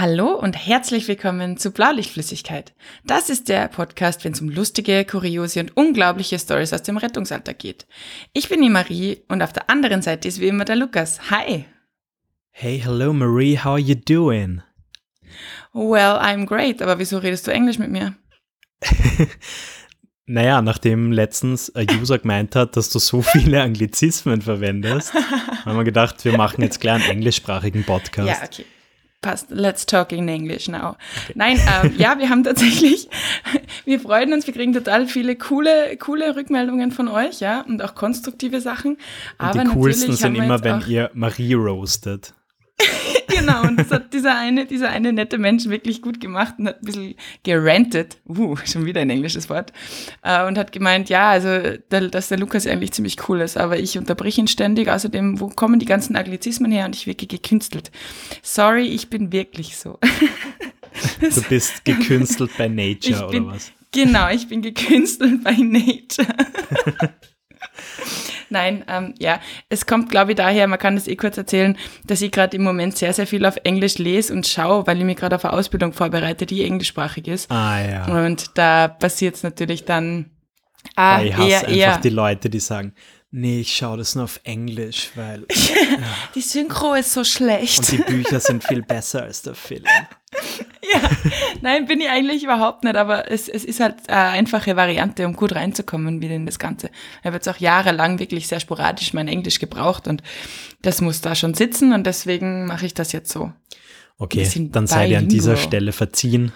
Hallo und herzlich willkommen zu Blaulichtflüssigkeit. Das ist der Podcast, wenn es um lustige, kuriose und unglaubliche Stories aus dem Rettungsalltag geht. Ich bin die Marie und auf der anderen Seite ist wie immer der Lukas. Hi. Hey, hello Marie, how are you doing? Well, I'm great, aber wieso redest du Englisch mit mir? naja, nachdem letztens ein User gemeint hat, dass du so viele Anglizismen verwendest, haben wir gedacht, wir machen jetzt gleich einen englischsprachigen Podcast. Ja, okay. Passt. Let's talk in English now. Okay. Nein, ähm, ja, wir haben tatsächlich, wir freuen uns, wir kriegen total viele coole, coole Rückmeldungen von euch, ja, und auch konstruktive Sachen. Aber und die coolsten sind immer, wenn ihr Marie roastet. genau, und das hat dieser eine, dieser eine nette Mensch wirklich gut gemacht und hat ein bisschen gerantet, uh, schon wieder ein englisches Wort, äh, und hat gemeint, ja, also, der, dass der Lukas eigentlich ziemlich cool ist, aber ich unterbrich ihn ständig, außerdem, wo kommen die ganzen Anglizismen her und ich wirke gekünstelt. Sorry, ich bin wirklich so. du bist gekünstelt bei Nature, bin, oder was? Genau, ich bin gekünstelt bei Nature. Nein, ähm, ja, es kommt, glaube ich, daher, man kann das eh kurz erzählen, dass ich gerade im Moment sehr, sehr viel auf Englisch lese und schaue, weil ich mich gerade auf eine Ausbildung vorbereite, die englischsprachig ist. Ah, ja. Und da passiert es natürlich dann ah, ich hasse eher, einfach eher. die Leute, die sagen, nee, ich schaue das nur auf Englisch, weil ja. die Synchro ist so schlecht. Und die Bücher sind viel besser als der Film. ja, nein, bin ich eigentlich überhaupt nicht, aber es, es ist halt eine einfache Variante, um gut reinzukommen wieder in das Ganze. Ich habe jetzt auch jahrelang wirklich sehr sporadisch mein Englisch gebraucht und das muss da schon sitzen und deswegen mache ich das jetzt so. Okay, dann sei dir an dieser Stelle verziehen.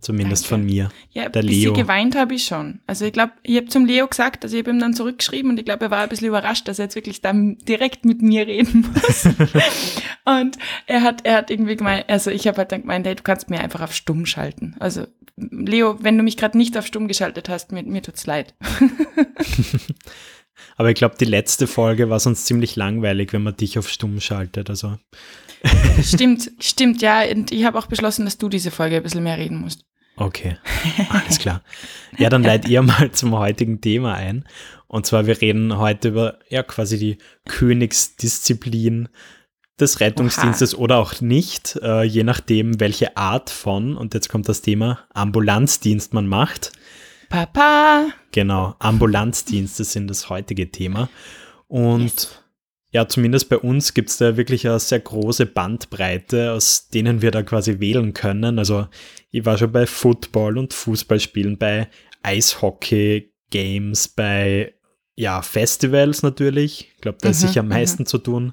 Zumindest Danke. von mir. Ja, der Leo. geweint habe ich schon. Also ich glaube, ich habe zum Leo gesagt, also ich habe ihm dann zurückgeschrieben und ich glaube, er war ein bisschen überrascht, dass er jetzt wirklich da direkt mit mir reden muss. und er hat, er hat irgendwie gemeint, also ich habe halt dann gemeint, hey, du kannst mir einfach auf stumm schalten. Also Leo, wenn du mich gerade nicht auf stumm geschaltet hast, mir, mir tut's leid. Aber ich glaube, die letzte Folge war sonst ziemlich langweilig, wenn man dich auf stumm schaltet. Also. Stimmt, stimmt, ja. Und ich habe auch beschlossen, dass du diese Folge ein bisschen mehr reden musst. Okay, alles klar. Ja, dann leitet ihr mal zum heutigen Thema ein. Und zwar, wir reden heute über ja quasi die Königsdisziplin des Rettungsdienstes Oha. oder auch nicht, äh, je nachdem, welche Art von, und jetzt kommt das Thema, Ambulanzdienst man macht. Papa. Genau, Ambulanzdienste sind das heutige Thema. Und yes. Ja, zumindest bei uns gibt es da wirklich eine sehr große Bandbreite, aus denen wir da quasi wählen können. Also ich war schon bei Football und Fußballspielen, bei Eishockey, Games, bei ja, Festivals natürlich. Ich glaube, da ist mhm, sicher am meisten mhm. zu tun.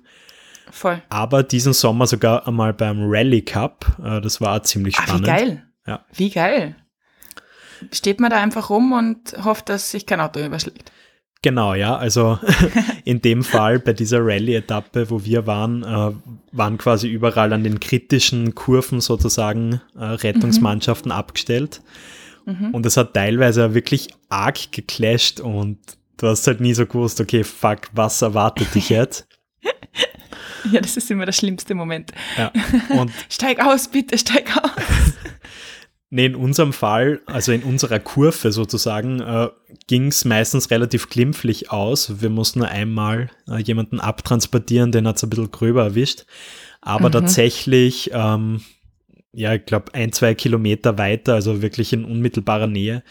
Voll. Aber diesen Sommer sogar einmal beim Rally Cup. Äh, das war auch ziemlich spannend. Ach, wie geil. Ja. Wie geil. Steht man da einfach rum und hofft, dass sich kein Auto überschlägt. Genau, ja. Also in dem Fall bei dieser Rallye-Etappe, wo wir waren, äh, waren quasi überall an den kritischen Kurven sozusagen äh, Rettungsmannschaften mhm. abgestellt. Mhm. Und es hat teilweise wirklich arg geclasht und du hast halt nie so gewusst, okay, fuck, was erwartet dich jetzt? ja, das ist immer der schlimmste Moment. Ja. Und steig aus, bitte, steig aus. Nee, in unserem Fall, also in unserer Kurve sozusagen, äh, ging es meistens relativ glimpflich aus. Wir mussten nur einmal äh, jemanden abtransportieren, den hat es ein bisschen gröber erwischt. Aber mhm. tatsächlich, ähm, ja, ich glaube, ein, zwei Kilometer weiter, also wirklich in unmittelbarer Nähe,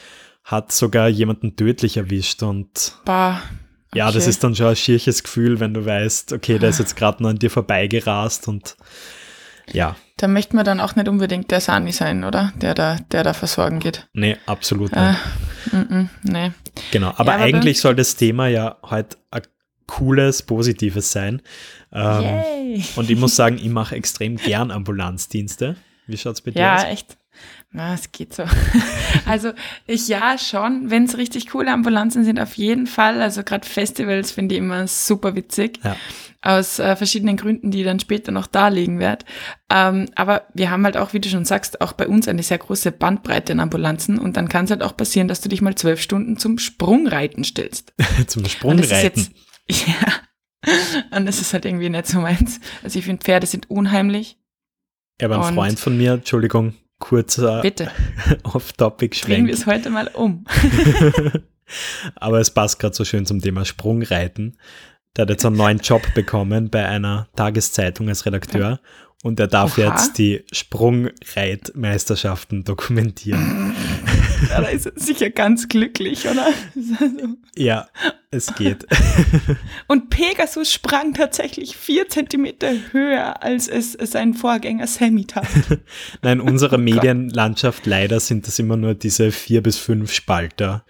hat sogar jemanden tödlich erwischt. Und bah, okay. ja, das ist dann schon ein schierches Gefühl, wenn du weißt, okay, der ist jetzt gerade nur an dir vorbeigerast und ja. Da möchte man dann auch nicht unbedingt der Sani sein, oder? Der da, der da versorgen geht. Nee, absolut nicht. Äh, m -m, nee. Genau, aber, ja, aber eigentlich soll das Thema ja heute ein cooles, positives sein. Ähm, Yay. Und ich muss sagen, ich mache extrem gern Ambulanzdienste. Wie schaut es bei dir ja, aus? Ja, echt. Na, es geht so. also ich ja schon, wenn es richtig coole Ambulanzen sind, auf jeden Fall. Also gerade Festivals finde ich immer super witzig. Ja. Aus äh, verschiedenen Gründen, die ich dann später noch darlegen werde. Ähm, aber wir haben halt auch, wie du schon sagst, auch bei uns eine sehr große Bandbreite in Ambulanzen. Und dann kann es halt auch passieren, dass du dich mal zwölf Stunden zum Sprungreiten stellst. zum Sprungreiten? ja. Und das ist halt irgendwie nicht so meins. Also ich finde, Pferde sind unheimlich. Ja, aber ein Freund von mir, Entschuldigung, kurzer Off-Topic-Schwenk. Bringen wir es heute mal um. Aber es passt gerade so schön zum Thema Sprungreiten. Der hat jetzt einen neuen Job bekommen bei einer Tageszeitung als Redakteur. Und er darf Oha. jetzt die Sprungreitmeisterschaften dokumentieren. Ja, da ist er sicher ganz glücklich, oder? Ja, es geht. Und Pegasus sprang tatsächlich vier Zentimeter höher, als es sein Vorgänger Sammy tat. Nein, in unserer oh Medienlandschaft leider sind das immer nur diese vier bis fünf Spalter.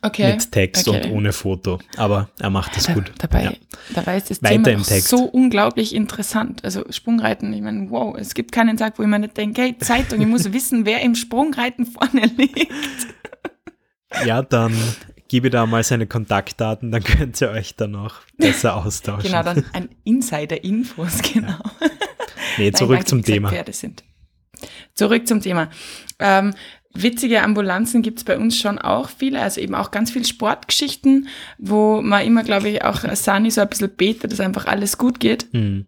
Okay. Mit Text okay. und ohne Foto. Aber er macht es gut. Dabei, ja. dabei ist das Weiter Thema so unglaublich interessant. Also Sprungreiten, ich meine, wow, es gibt keinen Tag, wo ich mir nicht denke, hey, Zeitung, ich muss wissen, wer im Sprungreiten vorne liegt. Ja, dann gebe da mal seine Kontaktdaten, dann könnt ihr euch dann noch besser austauschen. Genau, dann ein Insider-Infos, genau. Ja. Nee, zurück Nein, zum Thema. Pferde sind. Zurück zum Thema. Ähm, Witzige Ambulanzen gibt's bei uns schon auch viele, also eben auch ganz viele Sportgeschichten, wo man immer, glaube ich, auch Sani so ein bisschen betet, dass einfach alles gut geht. Mhm.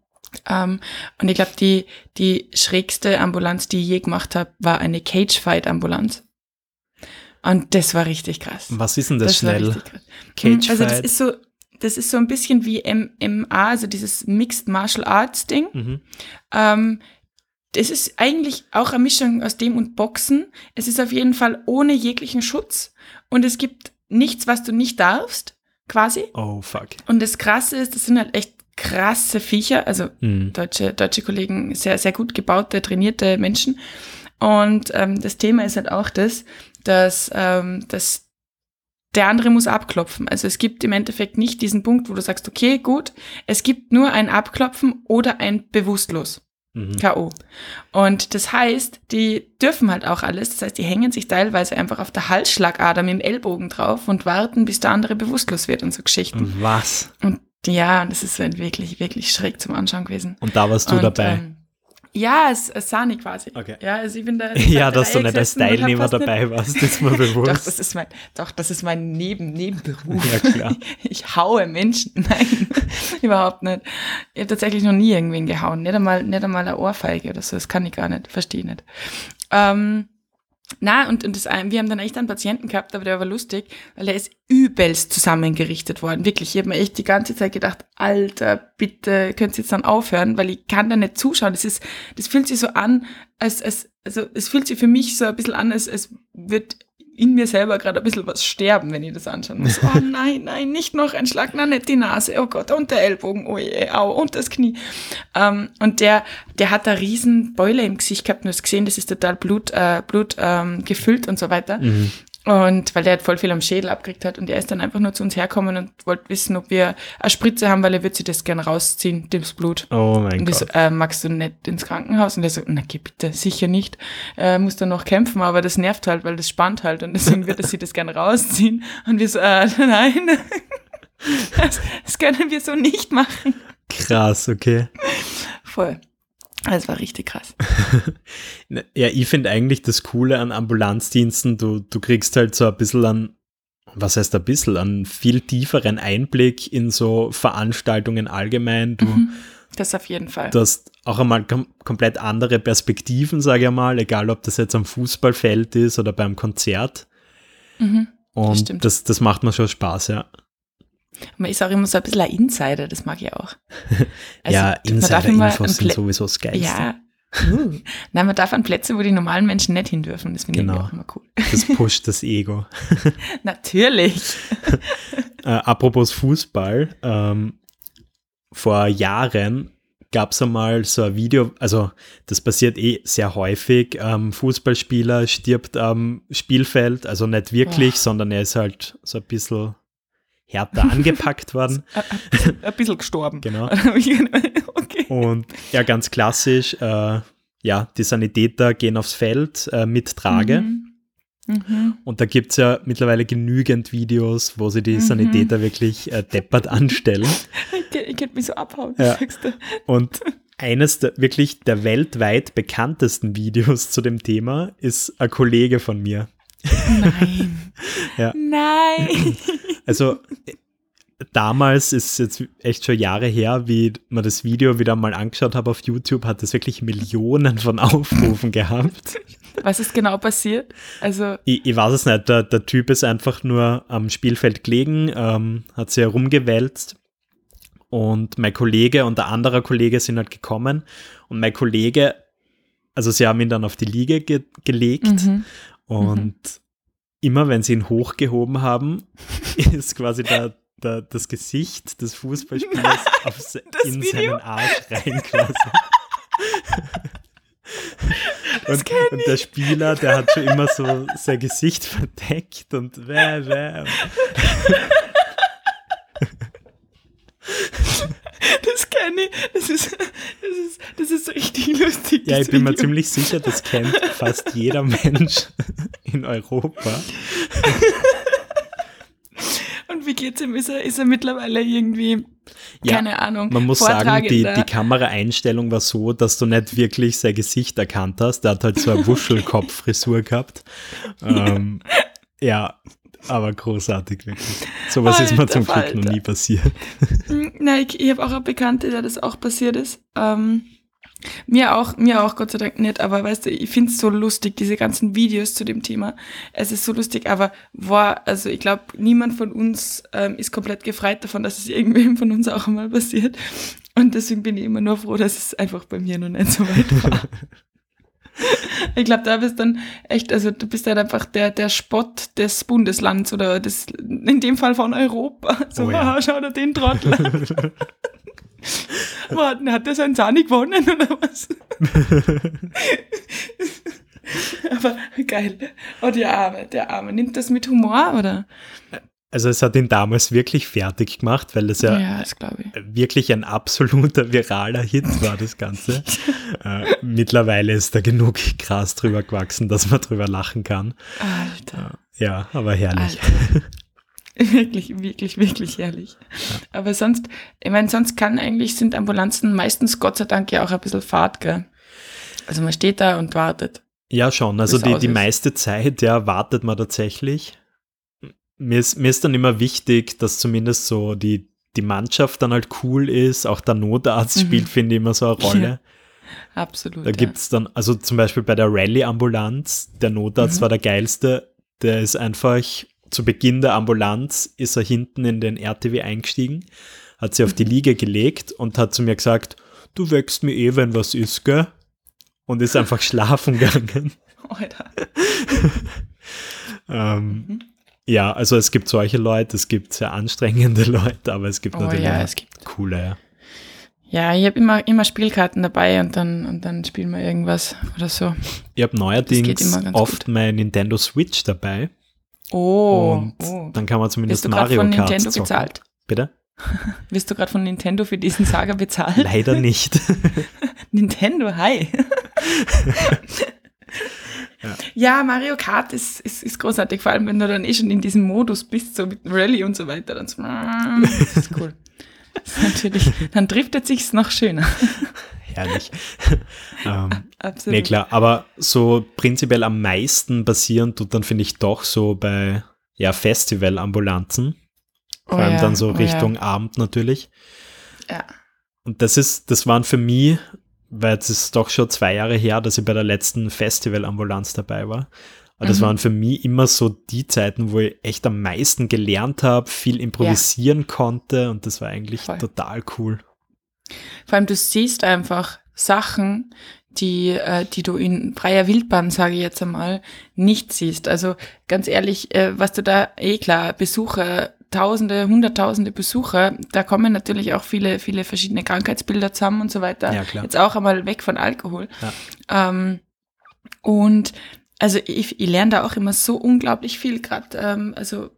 Um, und ich glaube, die, die schrägste Ambulanz, die ich je gemacht habe, war eine Cage-Fight-Ambulanz. Und das war richtig krass. Was ist denn das, das schnell? Cage-Fight? Also das ist so, das ist so ein bisschen wie MMA, also dieses Mixed Martial Arts Ding. Mhm. Um, das ist eigentlich auch eine Mischung aus dem und Boxen. Es ist auf jeden Fall ohne jeglichen Schutz und es gibt nichts, was du nicht darfst, quasi. Oh, fuck. Und das Krasse ist, das sind halt echt krasse Viecher, also mhm. deutsche, deutsche Kollegen, sehr, sehr gut gebaute, trainierte Menschen. Und ähm, das Thema ist halt auch das, dass, ähm, dass der andere muss abklopfen. Also es gibt im Endeffekt nicht diesen Punkt, wo du sagst, okay, gut, es gibt nur ein Abklopfen oder ein Bewusstlos. Mhm. K.O. Und das heißt, die dürfen halt auch alles. Das heißt, die hängen sich teilweise einfach auf der Halsschlagader mit dem Ellbogen drauf und warten, bis der andere bewusstlos wird und so Geschichten. Was? Und ja, das ist wirklich, wirklich schräg zum Anschauen gewesen. Und da warst du und, dabei? Ähm, ja, als, als Sani quasi. Okay. Ja, also ich bin da. ja, dass du nicht als Teilnehmer dabei nicht. warst, ist mir bewusst. doch, das ist mein, doch, das ist mein Neben, Nebenberuf. Ja, klar. Ich haue Menschen. Nein, überhaupt nicht. Ich habe tatsächlich noch nie irgendwen gehauen. Nicht einmal, nicht einmal eine Ohrfeige oder so. Das kann ich gar nicht. Verstehe nicht. Ähm, na, und, und das, wir haben dann echt einen Patienten gehabt, aber der war lustig, weil er ist übelst zusammengerichtet worden. Wirklich, ich habe mir echt die ganze Zeit gedacht, Alter, bitte könnt ihr jetzt dann aufhören, weil ich kann da nicht zuschauen. Das ist, das fühlt sich so an, als, als also es fühlt sich für mich so ein bisschen an, als, als wird in mir selber gerade ein bisschen was sterben, wenn ich das anschauen muss. Oh nein, nein, nicht noch ein Schlag, nein, nicht die Nase, oh Gott, und der Ellbogen, oh je, au, und das Knie. Ähm, und der, der hat da riesen Beule im Gesicht gehabt und du hast gesehen, das ist total Blut, äh, Blut ähm, gefüllt und so weiter. Mhm. Und weil der halt voll viel am Schädel abgekriegt hat und er ist dann einfach nur zu uns herkommen und wollte wissen, ob wir eine Spritze haben, weil er würde sich das gerne rausziehen, das Blut. Oh mein und Gott. So, äh, magst du nicht ins Krankenhaus? Und er so, na geh bitte, sicher nicht. Äh, muss dann noch kämpfen, aber das nervt halt, weil das spannt halt und deswegen würde er sich das gerne rausziehen. Und wir so, äh, nein, das, das können wir so nicht machen. Krass, okay. Voll. Das war richtig krass. ja, ich finde eigentlich das Coole an Ambulanzdiensten, du, du kriegst halt so ein bisschen an, was heißt ein bisschen, an viel tieferen Einblick in so Veranstaltungen allgemein. Du, mhm, das auf jeden Fall. Du hast auch einmal kom komplett andere Perspektiven, sage ich mal, egal ob das jetzt am Fußballfeld ist oder beim Konzert. Mhm, Und das, das, das macht mir schon Spaß, ja. Man ist auch immer so ein bisschen ein Insider, das mag ich auch. Also, ja, Insider-Infos sind sowieso das Geilste. Ja. Uh. Nein, man darf an Plätze, wo die normalen Menschen nicht hin dürfen. Das finde genau. ich auch immer cool. Das pusht das Ego. Natürlich. äh, apropos Fußball. Ähm, vor Jahren gab es einmal so ein Video, also das passiert eh sehr häufig. Ähm, Fußballspieler stirbt am Spielfeld, also nicht wirklich, oh. sondern er ist halt so ein bisschen härter angepackt worden. Ein bisschen gestorben. Genau. okay. Und ja, ganz klassisch, äh, ja, die Sanitäter gehen aufs Feld äh, mit Trage. Mhm. Mhm. Und da gibt es ja mittlerweile genügend Videos, wo sie die mhm. Sanitäter wirklich äh, deppert anstellen. ich, ich könnte mich so abhauen, ja. sagst du. Und eines der wirklich der weltweit bekanntesten Videos zu dem Thema ist ein Kollege von mir. Nein. ja. Nein. Also damals ist jetzt echt schon Jahre her, wie man das Video wieder mal angeschaut habe auf YouTube, hat es wirklich Millionen von Aufrufen gehabt. Was ist genau passiert? Also ich, ich weiß es nicht. Der, der, Typ ist einfach nur am Spielfeld gelegen, ähm, hat sich herumgewälzt Und mein Kollege und der andere Kollege sind halt gekommen. Und mein Kollege, also sie haben ihn dann auf die Liege ge gelegt. Mhm. Und mhm. immer wenn sie ihn hochgehoben haben, ist quasi der, der, das Gesicht des Fußballspielers auf, in Video? seinen Arsch rein quasi. Und, und, der Spieler, der hat schon immer so sein Gesicht verdeckt und wäh, wäh. Das kenne ich. Das ist, das, ist, das ist richtig lustig. Ja, ich bin mir ziemlich sicher, das kennt fast jeder Mensch in Europa. Und wie geht's ihm? Ist er, ist er mittlerweile irgendwie, ja, keine Ahnung, Man muss sagen, die, die Kameraeinstellung war so, dass du nicht wirklich sein Gesicht erkannt hast. Der hat halt so eine Wuschelkopffrisur gehabt. Ähm, ja, aber großartig, wirklich. Sowas Alter, ist mir zum Glück Alter. noch nie passiert. Hm, nein, ich, ich habe auch eine Bekannte, der das auch passiert ist. Ähm, mir auch, mir auch, Gott sei Dank nicht, aber weißt du, ich find's so lustig, diese ganzen Videos zu dem Thema. Es ist so lustig, aber war, also ich glaube, niemand von uns ähm, ist komplett gefreit davon, dass es irgendwem von uns auch einmal passiert. Und deswegen bin ich immer nur froh, dass es einfach bei mir noch nicht so weit war. ich glaube, da bist dann echt, also du bist halt einfach der, der Spott des Bundeslands oder des, in dem Fall von Europa. So, oh ja. schau dir den Trottel Warten, hat der sein Sani gewonnen oder was? Aber geil. Oh, der Arme, der Arme. Nimmt das mit Humor, oder? Also es hat ihn damals wirklich fertig gemacht, weil es ja, ja wirklich ein absoluter viraler Hit war, das Ganze. äh, mittlerweile ist da genug Gras drüber gewachsen, dass man drüber lachen kann. Alter. Äh, ja, aber herrlich. Wirklich, wirklich, wirklich herrlich. Ja. Aber sonst, ich meine, sonst kann eigentlich, sind Ambulanzen meistens Gott sei Dank ja auch ein bisschen Fahrt, gell? Also man steht da und wartet. Ja, schon. Also die, die meiste Zeit, ja, wartet man tatsächlich. Mir ist, mir ist dann immer wichtig, dass zumindest so die, die Mannschaft dann halt cool ist. Auch der Notarzt mhm. spielt, finde ich, immer so eine Rolle. Ja, absolut. Da gibt es dann, also zum Beispiel bei der Rallye-Ambulanz, der Notarzt mhm. war der geilste. Der ist einfach zu Beginn der Ambulanz ist er hinten in den RTW eingestiegen, hat sie auf die mhm. Liege gelegt und hat zu mir gesagt, du wächst mir eh, wenn was ist, gell? Und ist einfach schlafen gegangen. Alter. ähm, mhm. Ja, also es gibt solche Leute, es gibt sehr anstrengende Leute, aber es gibt oh, natürlich ja, es gibt coole, ja. Ja, ich habe immer, immer Spielkarten dabei und dann, und dann spielen wir irgendwas oder so. Ich habe neuerdings oft gut. meine Nintendo Switch dabei. Oh, und oh. dann kann man zumindest Mario Kart Nintendo zocken. bezahlt? Bitte? Wirst du gerade von Nintendo für diesen Saga bezahlt? Leider nicht. Nintendo, hi. Ja. ja. Mario Kart ist, ist, ist großartig, vor allem wenn du dann eh schon in diesem Modus bist, so mit Rallye und so weiter. Dann so, das ist cool. Das ist natürlich, dann driftet sich's noch schöner herrlich. ähm, Absolut. Nee, klar, aber so prinzipiell am meisten passieren tut dann, finde ich, doch so bei ja, Festivalambulanzen. Vor oh allem ja, dann so Richtung oh ja. Abend natürlich. Ja. Und das ist, das waren für mich, weil es ist doch schon zwei Jahre her, dass ich bei der letzten Festivalambulanz dabei war. Aber das mhm. waren für mich immer so die Zeiten, wo ich echt am meisten gelernt habe, viel improvisieren ja. konnte und das war eigentlich Voll. total cool. Vor allem, du siehst einfach Sachen, die, äh, die du in freier Wildbahn, sage ich jetzt einmal, nicht siehst. Also ganz ehrlich, äh, was du da, eh klar, Besucher, Tausende, Hunderttausende Besucher, da kommen natürlich auch viele, viele verschiedene Krankheitsbilder zusammen und so weiter. Ja, klar. Jetzt auch einmal weg von Alkohol. Ja. Ähm, und also ich, ich lerne da auch immer so unglaublich viel, gerade, ähm, also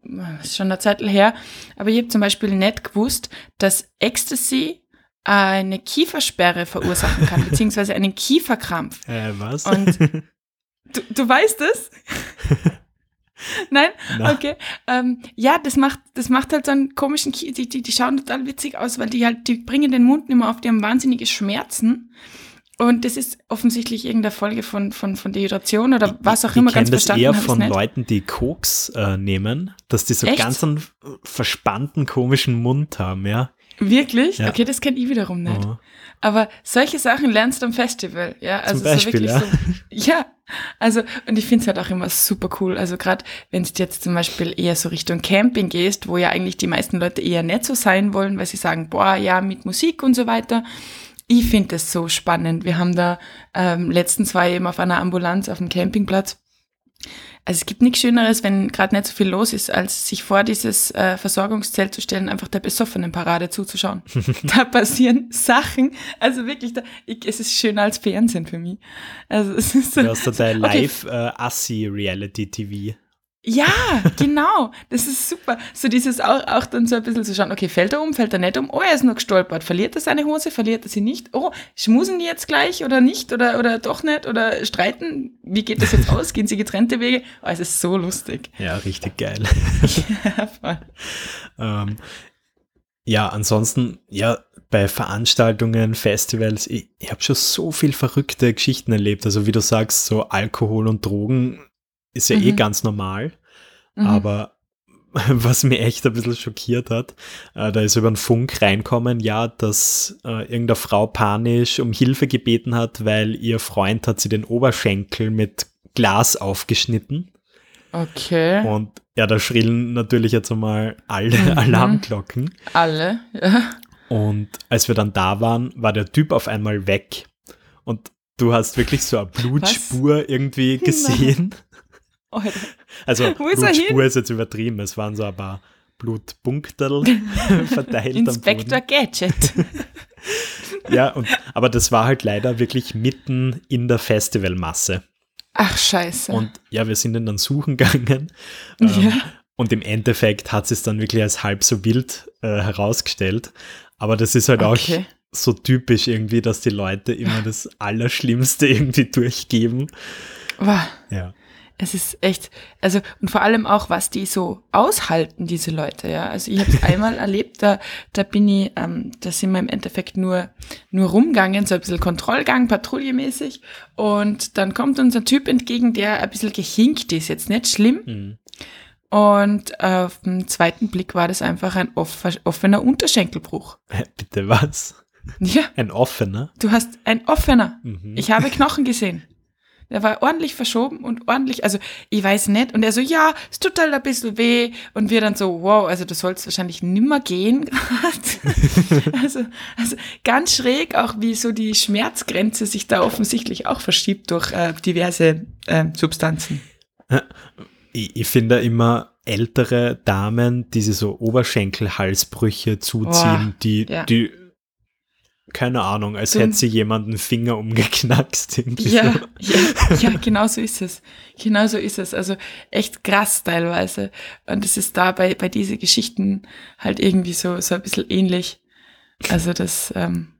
ist schon eine Zeit her, aber ich habe zum Beispiel nicht gewusst, dass Ecstasy eine Kiefersperre verursachen kann, beziehungsweise einen Kieferkrampf. Äh, was? Und du, du weißt es? Nein? Na. Okay. Ähm, ja, das macht, das macht halt so einen komischen, Kie die, die, die schauen total witzig aus, weil die halt, die bringen den Mund immer auf, die haben wahnsinnige Schmerzen. Und das ist offensichtlich irgendeine Folge von, von, von Dehydration oder was auch ich, immer ich ganz verstanden das eher von Leuten, die Koks äh, nehmen, dass die so Echt? ganz einen verspannten, komischen Mund haben, ja. Wirklich? Ja. Okay, das kenne ich wiederum nicht. Oh. Aber solche Sachen lernst du am Festival, ja. Also Zum Beispiel, so wirklich ja. So, ja, also und ich finde es halt auch immer super cool. Also gerade wenn du jetzt zum Beispiel eher so Richtung Camping gehst, wo ja eigentlich die meisten Leute eher nicht so sein wollen, weil sie sagen, boah, ja, mit Musik und so weiter. Ich finde das so spannend. Wir haben da ähm, letztens war eben auf einer Ambulanz auf dem Campingplatz also es gibt nichts Schöneres, wenn gerade nicht so viel los ist, als sich vor dieses äh, Versorgungszelt zu stellen, einfach der besoffenen Parade zuzuschauen. da passieren Sachen, also wirklich, da, ich, es ist schöner als Fernsehen für mich. Also es ist so, du hast da dein Live-Assi-Reality-TV. Ja, genau. Das ist super. So dieses auch, auch dann so ein bisschen zu schauen, okay, fällt er um, fällt er nicht um? Oh, er ist nur gestolpert. Verliert er seine Hose, verliert er sie nicht? Oh, schmusen die jetzt gleich oder nicht? Oder, oder doch nicht? Oder streiten? Wie geht das jetzt aus? Gehen sie getrennte Wege? Oh, es ist so lustig. Ja, richtig geil. ja, voll. ähm, ja, ansonsten, ja, bei Veranstaltungen, Festivals, ich, ich habe schon so viel verrückte Geschichten erlebt. Also wie du sagst, so Alkohol und Drogen ist ja eh mhm. eh ganz normal. Mhm. Aber was mir echt ein bisschen schockiert hat, äh, da ist über den Funk reinkommen, ja, dass äh, irgendeine Frau panisch um Hilfe gebeten hat, weil ihr Freund hat sie den Oberschenkel mit Glas aufgeschnitten. Okay. Und ja, da schrillen natürlich jetzt einmal alle mhm. Alarmglocken. Alle, ja. Und als wir dann da waren, war der Typ auf einmal weg. Und du hast wirklich so eine Blutspur Was? irgendwie gesehen. Nein. Alter. Also Blutspur ist jetzt übertrieben, es waren so ein paar Blutpunkterl verteilt Inspector Gadget. ja, und, aber das war halt leider wirklich mitten in der Festivalmasse. Ach, scheiße. Und ja, wir sind dann suchen gegangen. Ähm, ja. Und im Endeffekt hat es dann wirklich als halb so wild äh, herausgestellt. Aber das ist halt okay. auch so typisch irgendwie, dass die Leute immer das Allerschlimmste irgendwie durchgeben. Wow. Ja es ist echt, also und vor allem auch, was die so aushalten, diese Leute, ja. Also ich habe es einmal erlebt, da, da bin ich, ähm, da sind wir im Endeffekt nur, nur rumgegangen, so ein bisschen Kontrollgang, patrouillemäßig. Und dann kommt unser Typ entgegen, der ein bisschen gehinkt ist, jetzt nicht schlimm. Mhm. Und auf dem zweiten Blick war das einfach ein offener Unterschenkelbruch. Bitte was? Ja. Ein offener? Du hast ein offener. Mhm. Ich habe Knochen gesehen. Der war ordentlich verschoben und ordentlich, also ich weiß nicht. Und er so, ja, es tut halt ein bisschen weh. Und wir dann so, wow, also du sollst wahrscheinlich nimmer gehen gerade. also, also ganz schräg, auch wie so die Schmerzgrenze sich da offensichtlich auch verschiebt durch äh, diverse äh, Substanzen. Ich, ich finde immer ältere Damen, die so Oberschenkelhalsbrüche zuziehen, oh, die, ja. die keine Ahnung, als hätte sie jemanden Finger umgeknackst. Ja, ja, ja, genau so ist es. Genau so ist es. Also echt krass teilweise. Und es ist da bei, bei diesen Geschichten halt irgendwie so, so ein bisschen ähnlich. Also das, ähm,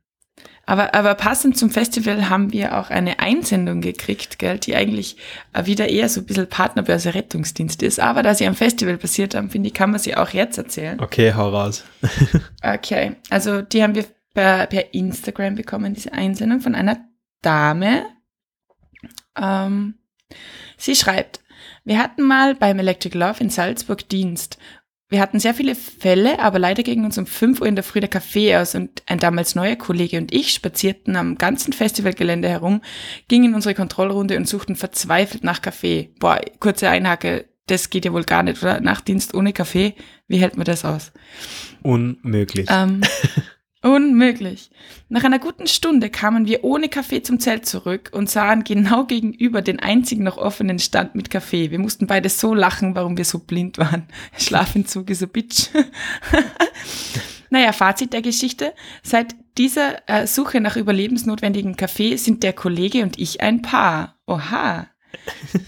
aber, aber passend zum Festival haben wir auch eine Einsendung gekriegt, gell, die eigentlich wieder eher so ein bisschen Partnerbörse Rettungsdienst ist. Aber da sie am Festival passiert haben, finde ich, kann man sie auch jetzt erzählen. Okay, hau raus. okay, also die haben wir per, per Instagram bekommen, diese Einsendung von einer Dame. Ähm, sie schreibt, wir hatten mal beim Electric Love in Salzburg Dienst. Wir hatten sehr viele Fälle, aber leider ging uns um 5 Uhr in der Früh der Kaffee aus und ein damals neuer Kollege und ich spazierten am ganzen Festivalgelände herum, gingen in unsere Kontrollrunde und suchten verzweifelt nach Kaffee. Boah, kurze Einhacke, das geht ja wohl gar nicht, oder? Nachtdienst ohne Kaffee, wie hält man das aus? Unmöglich. Ähm, Unmöglich. Nach einer guten Stunde kamen wir ohne Kaffee zum Zelt zurück und sahen genau gegenüber den einzigen noch offenen Stand mit Kaffee. Wir mussten beide so lachen, warum wir so blind waren. Schlafentzug ist a bitch. naja, Fazit der Geschichte. Seit dieser äh, Suche nach überlebensnotwendigen Kaffee sind der Kollege und ich ein Paar. Oha.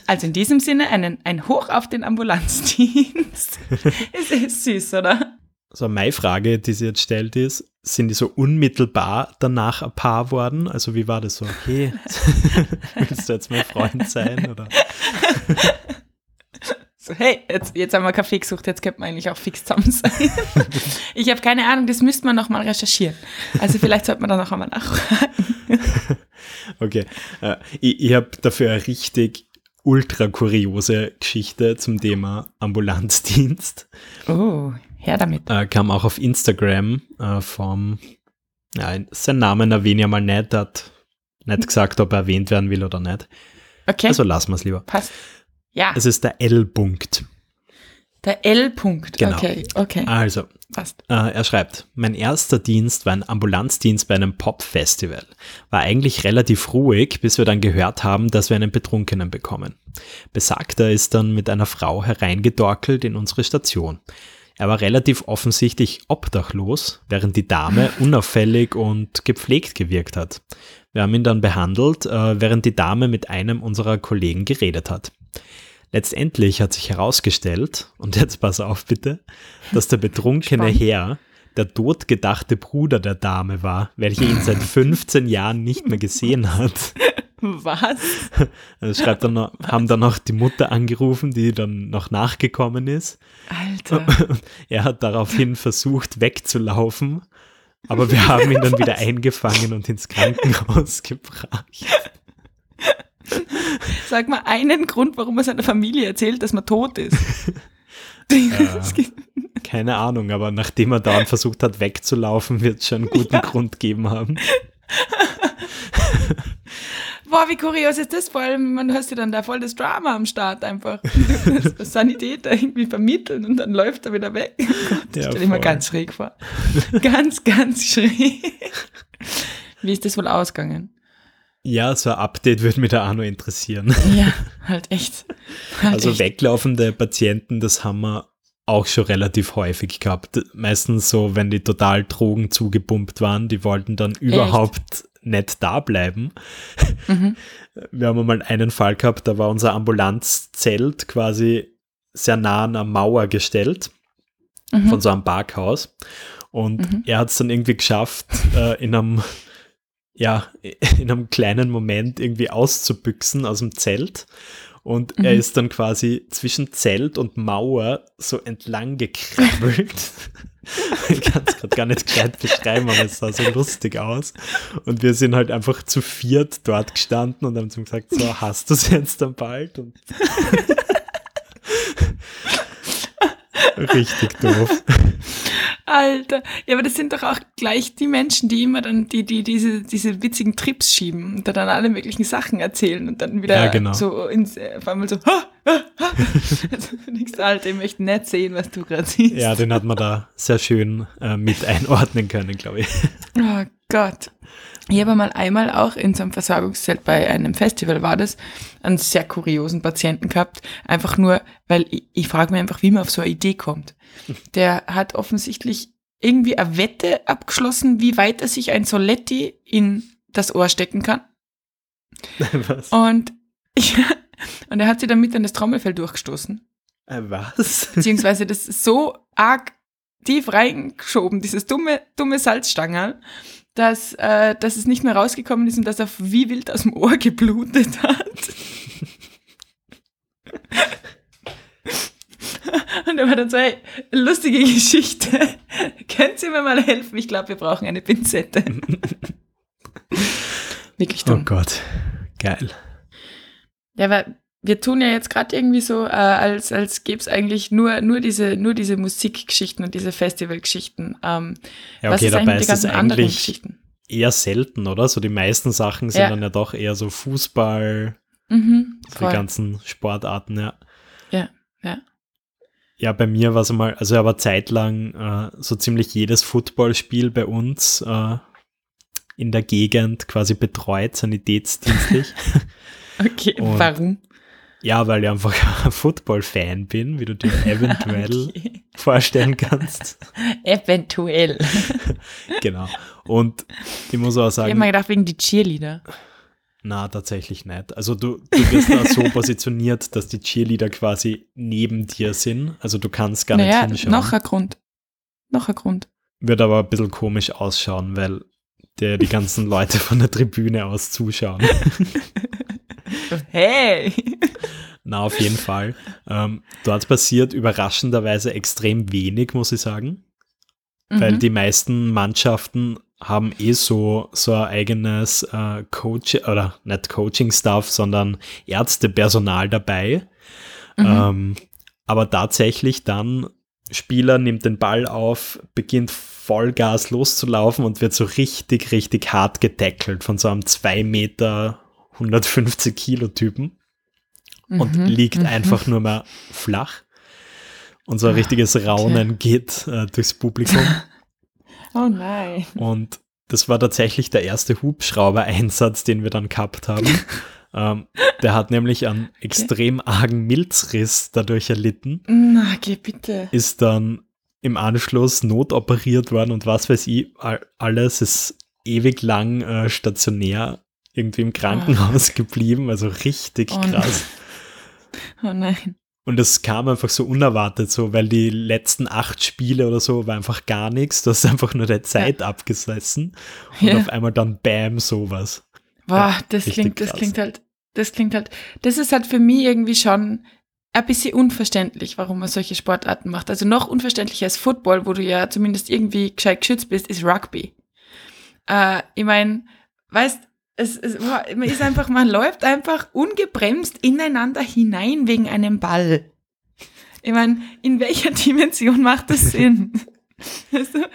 Also in diesem Sinne einen, ein Hoch auf den Ambulanzdienst. ist, ist süß, oder? So, meine Frage, die sie jetzt stellt, ist, sind die so unmittelbar danach ein Paar worden? Also wie war das so? Okay, willst du jetzt mein Freund sein? Oder? So, hey, jetzt, jetzt haben wir Kaffee gesucht, jetzt könnte man eigentlich auch fix zusammen sein. ich habe keine Ahnung, das müsste man nochmal recherchieren. Also vielleicht sollte man da noch einmal nachfragen. okay, äh, ich, ich habe dafür eine richtig ultra kuriose Geschichte zum Thema Ambulanzdienst. Oh, Her damit. Äh, kam auch auf Instagram äh, vom, ja, sein Namen erwähne ich mal nicht, hat nicht gesagt, ob er erwähnt werden will oder nicht. Okay. Also lassen wir es lieber. Passt. Ja. Es ist der L-Punkt. Der L-Punkt. Genau. Okay, okay. Also, Passt. Äh, er schreibt, mein erster Dienst war ein Ambulanzdienst bei einem Pop-Festival. War eigentlich relativ ruhig, bis wir dann gehört haben, dass wir einen Betrunkenen bekommen. Besagter ist dann mit einer Frau hereingedorkelt in unsere Station. Er war relativ offensichtlich obdachlos, während die Dame unauffällig und gepflegt gewirkt hat. Wir haben ihn dann behandelt, äh, während die Dame mit einem unserer Kollegen geredet hat. Letztendlich hat sich herausgestellt, und jetzt pass auf bitte, dass der betrunkene Spannend. Herr der totgedachte Bruder der Dame war, welche ihn seit 15 Jahren nicht mehr gesehen hat. Was? Also schreibt dann noch, haben dann noch die Mutter angerufen, die dann noch nachgekommen ist. Alter. Er hat daraufhin versucht wegzulaufen, aber wir haben ihn dann wieder eingefangen und ins Krankenhaus gebracht. Sag mal einen Grund, warum er seiner Familie erzählt, dass man tot ist. Äh, keine Ahnung, aber nachdem er dauernd versucht hat wegzulaufen, wird es schon einen guten Grund geben haben. Boah, wie kurios ist das? Vor allem, man hast ja dann da voll das Drama am Start einfach. Das Sanitäter irgendwie vermitteln und dann läuft er wieder weg. Das Ja, stelle ich mir ganz schräg vor. ganz, ganz schräg. Wie ist das wohl ausgegangen? Ja, so ein Update würde mich da auch noch interessieren. Ja, halt echt. Halt Also echt. weglaufende Patienten, das haben wir auch schon relativ häufig gehabt. Meistens so, wenn die total Drogen zugepumpt waren, die wollten dann überhaupt nicht da bleiben. Mhm. Wir haben mal einen Fall gehabt, da war unser Ambulanzzelt quasi sehr nah an einer Mauer gestellt Mhm. von so einem Parkhaus. Und Mhm. er hat es dann irgendwie geschafft, äh, in einem ja, in einem kleinen Moment irgendwie auszubüchsen aus dem Zelt. Und er Mhm. ist dann quasi zwischen Zelt und Mauer so entlang gekrabbelt. ich kann es gerade gar nicht gescheit beschreiben, aber es sah so lustig aus. Und wir sind halt einfach zu viert dort gestanden und haben zu ihm gesagt, so, hast du es jetzt dann bald? Und Richtig doof. Alter. Ja, aber das sind doch auch gleich die Menschen, die immer dann, die, die diese, diese witzigen Trips schieben und da dann alle möglichen Sachen erzählen und dann wieder Ja, genau. so ins, auf einmal so, ha, ha, ha. Also, denkst, Alter, ich möchte nicht sehen, was du gerade siehst. Ja, den hat man da sehr schön äh, mit einordnen können, glaube ich. Oh Gott. Ich habe mal einmal auch in so einem Versorgungszelt bei einem Festival war das, einen sehr kuriosen Patienten gehabt. Einfach nur, weil ich, ich frage mich einfach, wie man auf so eine Idee kommt. Der hat offensichtlich irgendwie eine Wette abgeschlossen, wie weit er sich ein Soletti in das Ohr stecken kann. Was? Und, ja, und er hat sie damit an das Trommelfell durchgestoßen. Äh, was? Beziehungsweise das ist so arg tief reingeschoben, dieses dumme, dumme Salzstangerl, dass, äh, dass es nicht mehr rausgekommen ist und dass er wie wild aus dem Ohr geblutet hat. Und er war dann so, hey, lustige Geschichte. Könnt ihr mir mal helfen? Ich glaube, wir brauchen eine Pinzette. Wirklich Oh dumm. Gott, geil. Ja, weil wir tun ja jetzt gerade irgendwie so, äh, als, als gäbe es eigentlich nur, nur, diese, nur diese Musikgeschichten und diese Festivalgeschichten. Ähm, Ja, was okay, ist dabei eigentlich die ist es anderen eigentlich Geschichten? eher selten, oder? So die meisten Sachen sind Ja. dann ja doch eher so Fußball, Mhm, so die ganzen Sportarten, ja. Ja, ja. Ja, bei mir war es einmal, also aber zeitlang äh, so ziemlich jedes Footballspiel bei uns äh, in der Gegend quasi betreut, sanitätsdienstlich. Okay, Und- warum? Ja, weil ich einfach ein Football-Fan bin, wie du dir eventuell Okay. vorstellen kannst. Eventuell. genau. Und ich muss auch Ich habe sagen, mal gedacht, wegen die Cheerleader. Na, tatsächlich nicht. Also du, du wirst da so positioniert, dass die Cheerleader quasi neben dir sind. Also du kannst gar Naja, nicht hinschauen. noch ein Grund. Noch ein Grund. Wird aber ein bisschen komisch ausschauen, weil der die ganzen Leute von der Tribüne aus zuschauen. Hey! Na, auf jeden Fall. Ähm, dort passiert überraschenderweise extrem wenig, muss ich sagen. Weil Mhm. die meisten Mannschaften haben eh so, so ein eigenes äh, Coach oder nicht Coaching-Staff, sondern Ärztepersonal dabei. Mhm. Ähm, aber tatsächlich dann Spieler nimmt den Ball auf, beginnt Vollgas loszulaufen und wird so richtig, richtig hart getackelt von so einem 2 Meter 150 Kilo Typen und mhm, liegt mhm. einfach nur mal flach. Und so ein richtiges Raunen okay. geht äh, durchs Publikum. oh nein. Und das war tatsächlich der erste Hubschrauber-Einsatz, den wir dann gehabt haben. ähm, der hat nämlich einen extrem argen Milzriss dadurch erlitten. Na, geh bitte. Ist dann im Anschluss notoperiert worden und was weiß ich, alles ist ewig lang äh, stationär irgendwie im Krankenhaus oh. geblieben, also richtig oh krass. Oh nein. Und es kam einfach so unerwartet, so, weil die letzten acht Spiele oder so war einfach gar nichts. Du hast einfach nur der Zeit ja. abgesessen und ja. auf einmal dann Bam, sowas. Boah, ja, das klingt, das klingt halt, das klingt halt, das ist halt für mich irgendwie schon ein bisschen unverständlich, warum man solche Sportarten macht. Also noch unverständlicher als Football, wo du ja zumindest irgendwie gescheit geschützt bist, ist Rugby. Äh, ich meine, weißt, es, es, man ist einfach, man läuft einfach ungebremst ineinander hinein wegen einem Ball. Ich meine, in welcher Dimension macht das Sinn? Weißt du,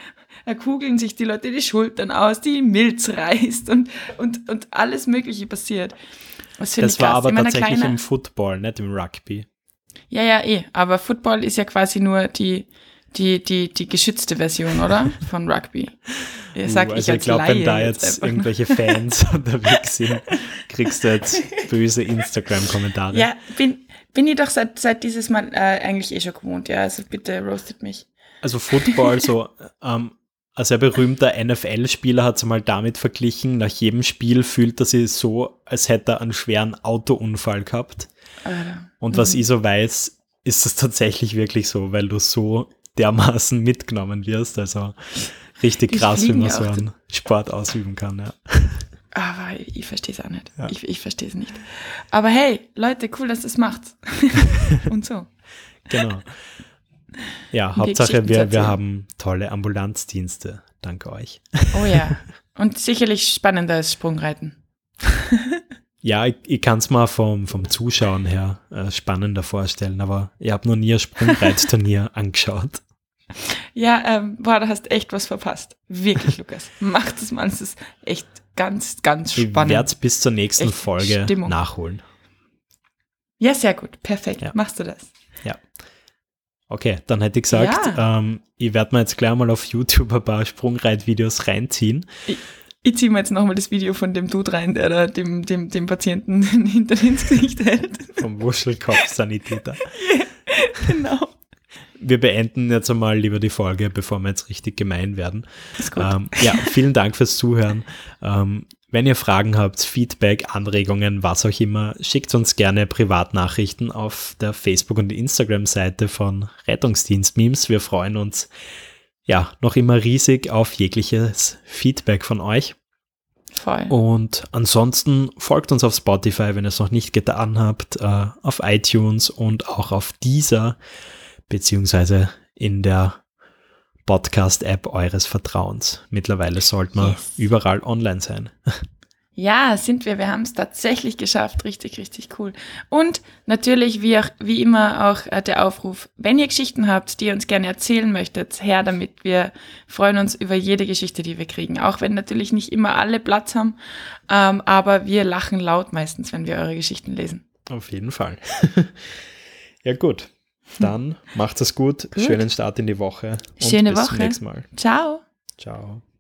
da kugeln sich die Leute die Schultern aus, die Milz reißt und, und, und alles Mögliche passiert. Das, das war aber meine, tatsächlich kleine, im Football, nicht im Rugby. Ja, ja, eh. Aber Football ist ja quasi nur die, die, die, die geschützte Version, oder? Von Rugby. Sag uh, also ich ich glaube, wenn da jetzt, jetzt irgendwelche Fans unterwegs sind, kriegst du jetzt böse Instagram-Kommentare. Ja, bin, bin ich doch seit, seit dieses Mal äh, eigentlich eh schon gewohnt, ja. Also bitte roastet mich. Also Football, so ähm, ein sehr berühmter NFL-Spieler hat es mal damit verglichen, nach jedem Spiel fühlt er sich so, als hätte er einen schweren Autounfall gehabt. Alter. Und was mhm. ich so weiß, ist das tatsächlich wirklich so, weil du so dermaßen mitgenommen wirst. Also richtig krass, wie man so einen Sport ausüben kann, ja. Aber ich verstehe es auch nicht. Ja. Ich, ich verstehe es nicht. Aber hey, Leute, cool, dass ihr es macht. Und so. Genau. Ja, Hauptsache, wir, wir haben tolle Ambulanzdienste. Danke euch. Oh ja. Und sicherlich spannender als Sprungreiten. Ja, ich, ich kann es mal vom, vom Zuschauen her äh, spannender vorstellen, aber ich habe noch nie ein Sprungreitturnier angeschaut. Ja, ähm, boah, da hast echt was verpasst. Wirklich, Lukas. Mach das mal, es ist echt ganz, ganz spannend. Ich werde es bis zur nächsten echt Folge Stimmung. nachholen. Ja, sehr gut. Perfekt. Ja. Machst du das? Ja. Okay, dann hätte ich gesagt, ja. ähm, ich werde mir jetzt gleich mal auf YouTube ein paar Sprungreitvideos reinziehen. Ich, ich ziehe mir jetzt nochmal das Video von dem Dude rein, der da dem, dem, dem Patienten hinter ins Gesicht hält. Vom Wuschelkopf-Sanitäter. yeah, genau. Wir beenden jetzt einmal lieber die Folge, bevor wir jetzt richtig gemein werden. Ähm, ja, vielen Dank fürs Zuhören. Ähm, wenn ihr Fragen habt, Feedback, Anregungen, was auch immer, schickt uns gerne Privatnachrichten auf der Facebook- und Instagram-Seite von Rettungsdienst Memes. Wir freuen uns ja, noch immer riesig auf jegliches Feedback von euch. Voll. Und ansonsten folgt uns auf Spotify, wenn ihr es noch nicht getan habt, äh, auf iTunes und auch auf dieser, beziehungsweise in der Podcast-App eures Vertrauens. Mittlerweile sollte man yes. überall online sein. Ja, sind wir. Wir haben es tatsächlich geschafft. Richtig, richtig cool. Und natürlich, wie, auch, wie immer, auch äh, der Aufruf, wenn ihr Geschichten habt, die ihr uns gerne erzählen möchtet, her damit. Wir freuen uns über jede Geschichte, die wir kriegen. Auch wenn natürlich nicht immer alle Platz haben. Ähm, aber wir lachen laut meistens, wenn wir eure Geschichten lesen. Auf jeden Fall. ja, gut. Dann macht es gut. gut. Schönen Start in die Woche. Schöne bis Woche. Bis zum nächsten Mal. Ciao. Ciao.